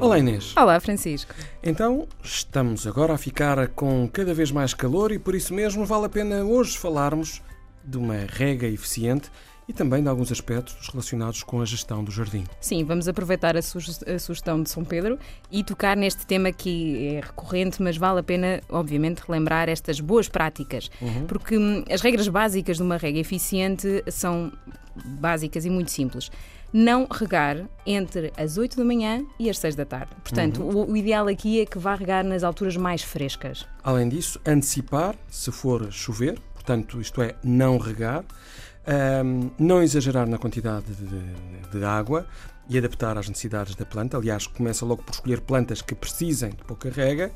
Olá Inês. Olá Francisco. Então, estamos agora a ficar com cada vez mais calor e por isso mesmo vale a pena hoje falarmos de uma rega eficiente e também de alguns aspectos relacionados com a gestão do jardim. Sim, vamos aproveitar a, sugestão de São Pedro e tocar neste tema que é recorrente, mas vale a pena, obviamente, relembrar estas boas práticas, uhum. porque hum, as regras básicas de uma rega eficiente são básicas e muito simples não regar entre as 8 da manhã e as 6 da tarde. Portanto, uhum. o, o, ideal aqui é que vá regar nas alturas mais frescas. Além disso, antecipar se for chover, portanto, isto é, não regar, um, não exagerar na quantidade de, de água e adaptar às necessidades da planta. Aliás, começa logo por escolher plantas que precisem de pouca rega.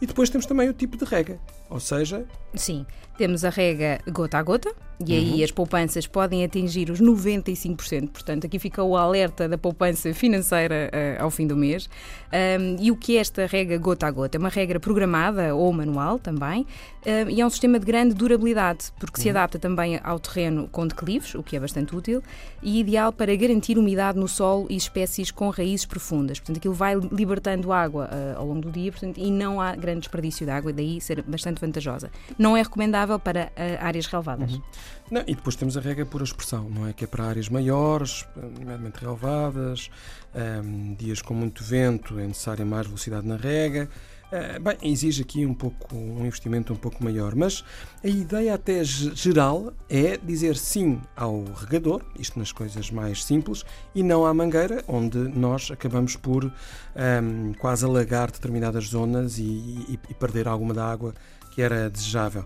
E depois temos também o tipo de rega, ou seja... Sim, temos a rega gota a gota, e aí uhum. as poupanças podem atingir os 95%. Portanto, aqui fica o alerta da poupança financeira uh, ao fim do mês. Um, e o que é esta regra gota a gota? É uma regra programada ou manual também, um, e é um sistema de grande durabilidade, porque uhum. se adapta também ao terreno com declives, o que é bastante útil, e ideal para garantir umidade no solo e espécies com raízes profundas. Portanto, aquilo vai libertando água uh, ao longo do dia portanto, e não há grande desperdício de água, e daí ser bastante vantajosa. Não é recomendável para uh, áreas relevadas. Uhum. Não, e depois temos a regra por expressão, não é? Que é para áreas maiores, nomeadamente relevadas, um, dias com muito vento, é necessária mais velocidade na rega. Uh, bem, exige aqui um pouco um investimento um pouco maior, mas a ideia até geral é dizer sim ao regador, isto nas coisas mais simples, e não à mangueira, onde nós acabamos por um, quase alagar determinadas zonas e, e, e perder alguma da água que era desejável.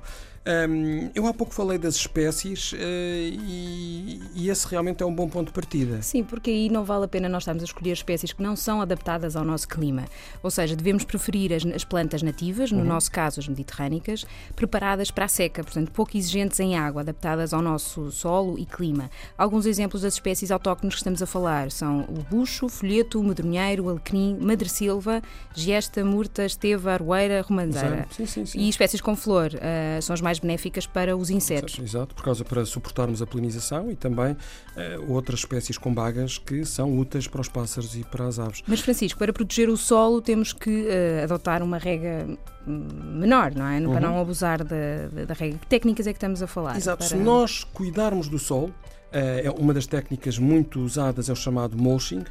Um, eu há pouco falei das espécies uh, e, e, esse realmente é um bom ponto de partida. Sim, porque aí não vale a pena nós estarmos a escolher espécies que não são adaptadas ao nosso clima. Ou seja, devemos preferir as, as plantas nativas, no uhum. nosso caso as mediterrânicas, preparadas para a seca, portanto pouco exigentes em água, adaptadas ao nosso solo e clima. Alguns exemplos das espécies autóctones que estamos a falar são o bucho, folheto, o medronheiro, alecrim, madressilva, giesta, murta, esteva, aroeira, romanceira. Sim, sim, sim. E espécies com flor uh, são as mais mais benéficas para os insetos. Exato, por causa para suportarmos a polinização e também uh, outras espécies com bagas que são úteis para os pássaros e para as aves. Mas Francisco, para proteger o solo temos que uh, adotar uma rega menor, não é? Para uhum. não abusar da, regra. Que técnicas é que estamos a falar? Exato. Para... Se nós cuidarmos do solo, eh, é uma das técnicas muito usadas é o chamado mulching,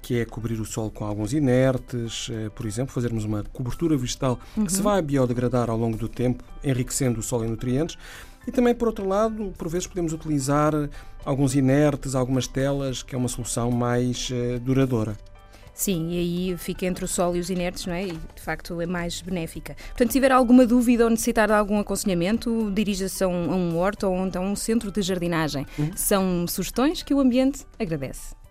que é cobrir o solo com alguns inertes, por exemplo, fazermos uma cobertura vegetal uhum. que se vai biodegradar ao longo do tempo, enriquecendo o solo em nutrientes. E também, por outro lado, por vezes podemos utilizar alguns inertes, algumas telas, que é uma solução mais duradoura. Sim, e aí fica entre o sol e os inertes, não é? E de facto é mais benéfica. Portanto, se tiver alguma dúvida ou necessitar de algum aconselhamento, dirija-se a um, a um horto ou então a um centro de jardinagem. Uhum. São sugestões que o ambiente agradece.